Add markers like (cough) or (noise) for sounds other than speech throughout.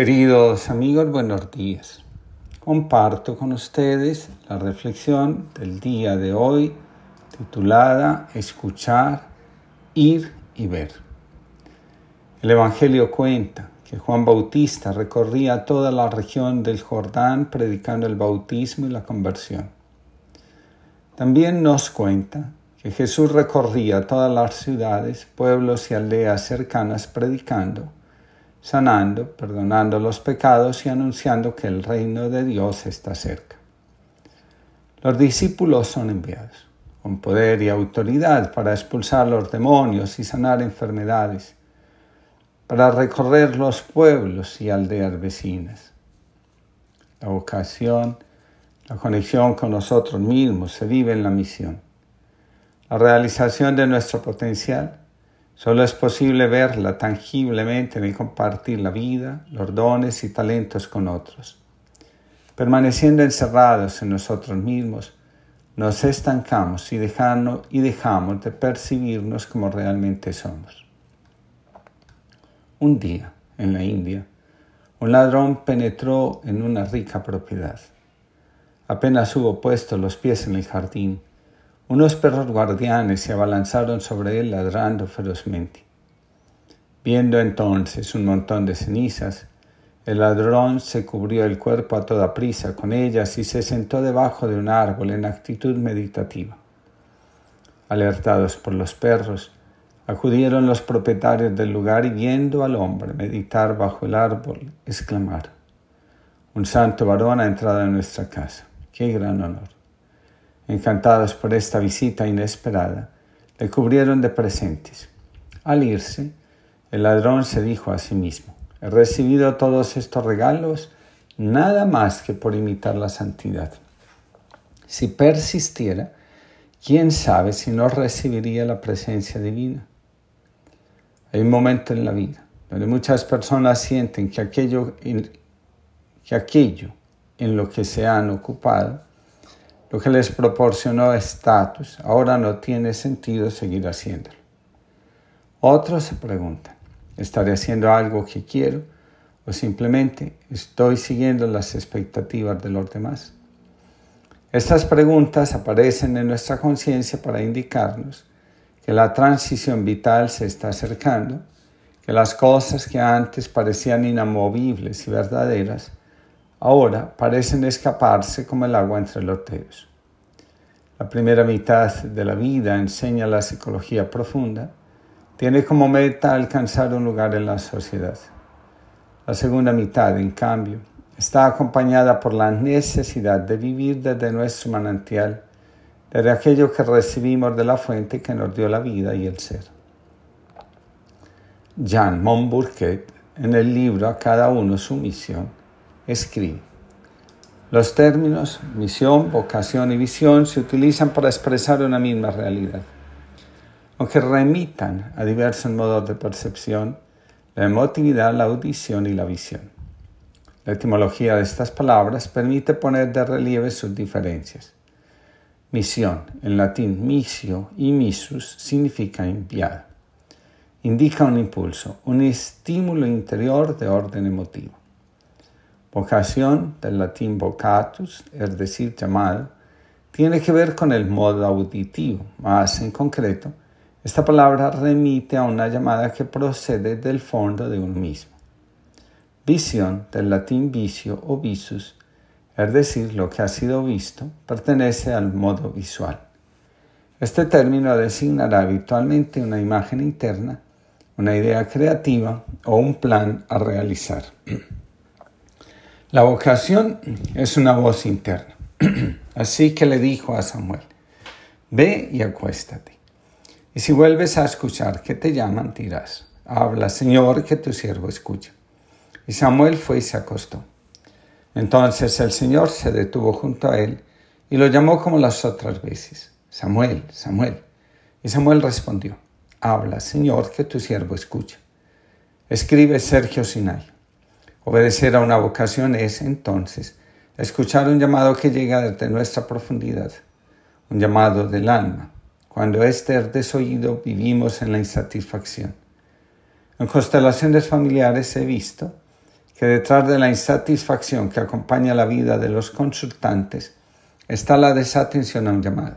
Queridos amigos, buenos días. Comparto con ustedes la reflexión del día de hoy titulada Escuchar, ir y ver. El Evangelio cuenta que Juan Bautista recorría toda la región del Jordán predicando el bautismo y la conversión. También nos cuenta que Jesús recorría todas las ciudades, pueblos y aldeas cercanas predicando sanando, perdonando los pecados y anunciando que el reino de Dios está cerca. Los discípulos son enviados con poder y autoridad para expulsar los demonios y sanar enfermedades, para recorrer los pueblos y aldeas vecinas. La vocación, la conexión con nosotros mismos se vive en la misión. La realización de nuestro potencial Solo es posible verla tangiblemente en el compartir la vida, los dones y talentos con otros. Permaneciendo encerrados en nosotros mismos, nos estancamos y, y dejamos de percibirnos como realmente somos. Un día, en la India, un ladrón penetró en una rica propiedad. Apenas hubo puesto los pies en el jardín, unos perros guardianes se abalanzaron sobre él ladrando ferozmente. Viendo entonces un montón de cenizas, el ladrón se cubrió el cuerpo a toda prisa con ellas y se sentó debajo de un árbol en actitud meditativa. Alertados por los perros, acudieron los propietarios del lugar y viendo al hombre meditar bajo el árbol, exclamar, Un santo varón ha entrado en nuestra casa. ¡Qué gran honor! Encantados por esta visita inesperada, le cubrieron de presentes. Al irse, el ladrón se dijo a sí mismo, he recibido todos estos regalos nada más que por imitar la santidad. Si persistiera, quién sabe si no recibiría la presencia divina. Hay un momento en la vida donde muchas personas sienten que aquello, que aquello en lo que se han ocupado lo que les proporcionó estatus, ahora no tiene sentido seguir haciéndolo. Otros se preguntan, ¿estaré haciendo algo que quiero o simplemente estoy siguiendo las expectativas de los demás? Estas preguntas aparecen en nuestra conciencia para indicarnos que la transición vital se está acercando, que las cosas que antes parecían inamovibles y verdaderas ahora parecen escaparse como el agua entre los dedos. La primera mitad de la vida enseña la psicología profunda, tiene como meta alcanzar un lugar en la sociedad. La segunda mitad, en cambio, está acompañada por la necesidad de vivir desde nuestro manantial, desde aquello que recibimos de la fuente que nos dio la vida y el ser. Jean Monburquet, en el libro A cada uno su misión, escribe, los términos misión, vocación y visión se utilizan para expresar una misma realidad. Aunque remitan a diversos modos de percepción, la emotividad, la audición y la visión. La etimología de estas palabras permite poner de relieve sus diferencias. Misión, en latín misio y misus, significa enviado. Indica un impulso, un estímulo interior de orden emotivo. Vocación, del latín vocatus, es decir, llamado, tiene que ver con el modo auditivo. Más en concreto, esta palabra remite a una llamada que procede del fondo de uno mismo. Visión, del latín vicio o visus, es decir, lo que ha sido visto, pertenece al modo visual. Este término designará habitualmente una imagen interna, una idea creativa o un plan a realizar. (clears throat) La vocación es una voz interna. (clears throat) Así que le dijo a Samuel, ve y acuéstate. Y si vuelves a escuchar que te llaman, dirás, habla Señor, que tu siervo escucha. Y Samuel fue y se acostó. Entonces el Señor se detuvo junto a él y lo llamó como las otras veces, Samuel, Samuel. Y Samuel respondió, habla Señor, que tu siervo escucha. Escribe Sergio Sinai. Obedecer a una vocación es, entonces, escuchar un llamado que llega desde nuestra profundidad, un llamado del alma. Cuando este es desoído, vivimos en la insatisfacción. En constelaciones familiares he visto que detrás de la insatisfacción que acompaña la vida de los consultantes está la desatención a un llamado.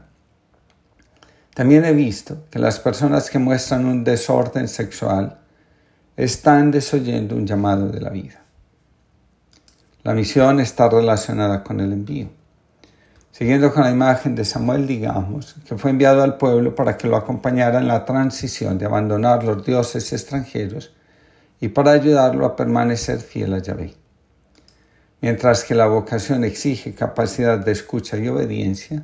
También he visto que las personas que muestran un desorden sexual están desoyendo un llamado de la vida. La misión está relacionada con el envío. Siguiendo con la imagen de Samuel, digamos, que fue enviado al pueblo para que lo acompañara en la transición de abandonar los dioses extranjeros y para ayudarlo a permanecer fiel a Yahvé. Mientras que la vocación exige capacidad de escucha y obediencia,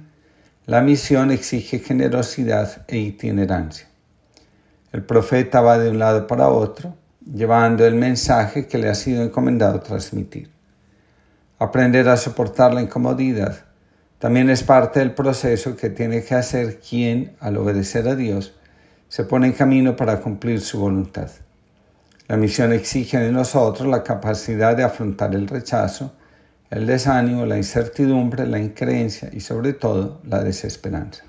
la misión exige generosidad e itinerancia. El profeta va de un lado para otro, llevando el mensaje que le ha sido encomendado transmitir. Aprender a soportar la incomodidad también es parte del proceso que tiene que hacer quien, al obedecer a Dios, se pone en camino para cumplir su voluntad. La misión exige de nosotros la capacidad de afrontar el rechazo, el desánimo, la incertidumbre, la increencia y sobre todo la desesperanza.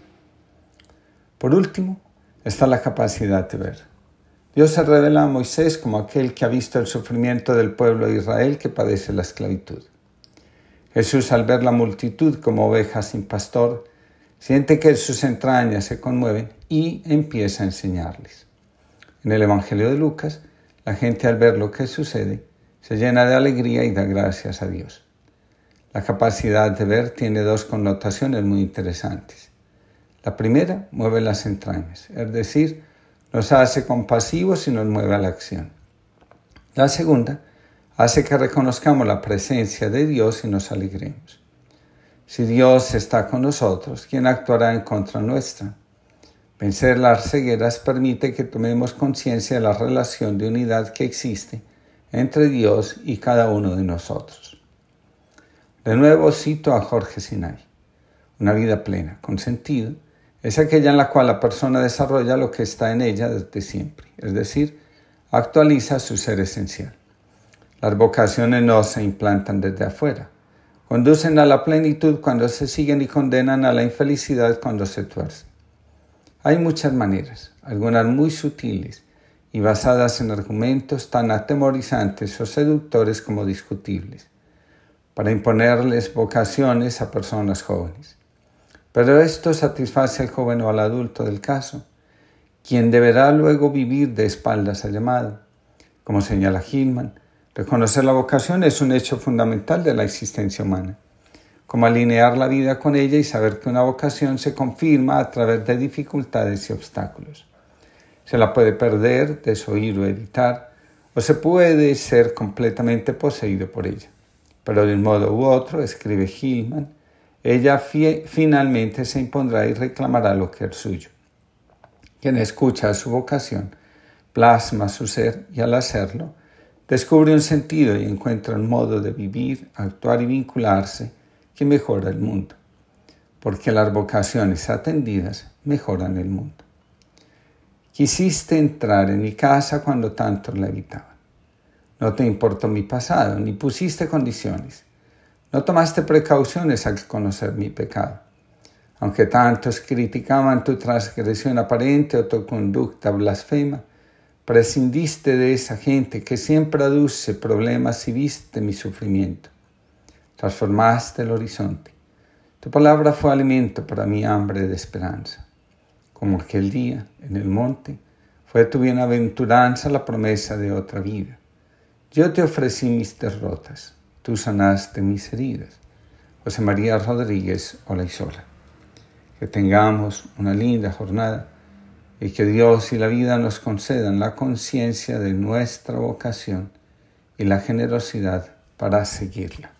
Por último, está la capacidad de ver. Dios se revela a Moisés como aquel que ha visto el sufrimiento del pueblo de Israel que padece la esclavitud. Jesús al ver la multitud como ovejas sin pastor, siente que sus entrañas se conmueven y empieza a enseñarles. En el Evangelio de Lucas, la gente al ver lo que sucede se llena de alegría y da gracias a Dios. La capacidad de ver tiene dos connotaciones muy interesantes. La primera mueve las entrañas, es decir, nos hace compasivos y nos mueve a la acción. La segunda hace que reconozcamos la presencia de Dios y nos alegremos. Si Dios está con nosotros, ¿quién actuará en contra nuestra? Vencer las cegueras permite que tomemos conciencia de la relación de unidad que existe entre Dios y cada uno de nosotros. De nuevo cito a Jorge Sinai. Una vida plena, con sentido, es aquella en la cual la persona desarrolla lo que está en ella desde siempre, es decir, actualiza su ser esencial. Las vocaciones no se implantan desde afuera, conducen a la plenitud cuando se siguen y condenan a la infelicidad cuando se tuercen. Hay muchas maneras, algunas muy sutiles y basadas en argumentos tan atemorizantes o seductores como discutibles, para imponerles vocaciones a personas jóvenes. Pero esto satisface al joven o al adulto del caso, quien deberá luego vivir de espaldas al llamado. Como señala Hillman, reconocer la vocación es un hecho fundamental de la existencia humana como alinear la vida con ella y saber que una vocación se confirma a través de dificultades y obstáculos. Se la puede perder, desoír o evitar, o se puede ser completamente poseído por ella. Pero de un modo u otro, escribe Hillman, ella finalmente se impondrá y reclamará lo que es suyo. Quien escucha su vocación, plasma su ser y al hacerlo, descubre un sentido y encuentra un modo de vivir, actuar y vincularse que mejora el mundo, porque las vocaciones atendidas mejoran el mundo. Quisiste entrar en mi casa cuando tanto la evitaban. No te importó mi pasado, ni pusiste condiciones. No tomaste precauciones al conocer mi pecado. Aunque tantos criticaban tu transgresión aparente o tu conducta blasfema, prescindiste de esa gente que siempre aduce problemas y viste mi sufrimiento transformaste el horizonte. Tu palabra fue alimento para mi hambre de esperanza. Como aquel día en el monte, fue tu bienaventuranza la promesa de otra vida. Yo te ofrecí mis derrotas, tú sanaste mis heridas. José María Rodríguez Olaizola. Que tengamos una linda jornada y que Dios y la vida nos concedan la conciencia de nuestra vocación y la generosidad para seguirla.